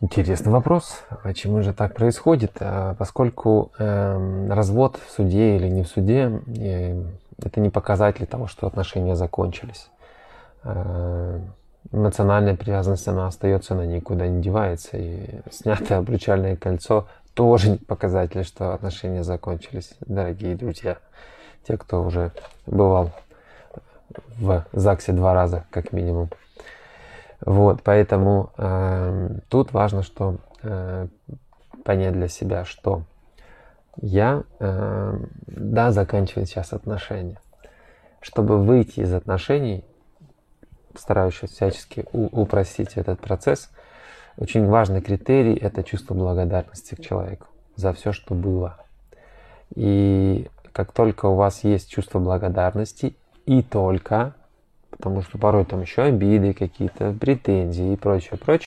Интересный вопрос. Почему же так происходит? А, поскольку э, развод в суде или не в суде, э, это не показатель того, что отношения закончились. Э, эмоциональная привязанность, она остается, она никуда не девается. И снятое обручальное кольцо тоже не показатель, что отношения закончились, дорогие друзья. Те, кто уже бывал в ЗАГСе два раза, как минимум. Вот, поэтому э, тут важно, что э, понять для себя, что я, э, да, заканчиваю сейчас отношения. Чтобы выйти из отношений, стараюсь всячески упростить этот процесс, очень важный критерий – это чувство благодарности к человеку за все, что было. И как только у вас есть чувство благодарности, и только, потому что порой там еще обиды какие-то, претензии и прочее, прочее,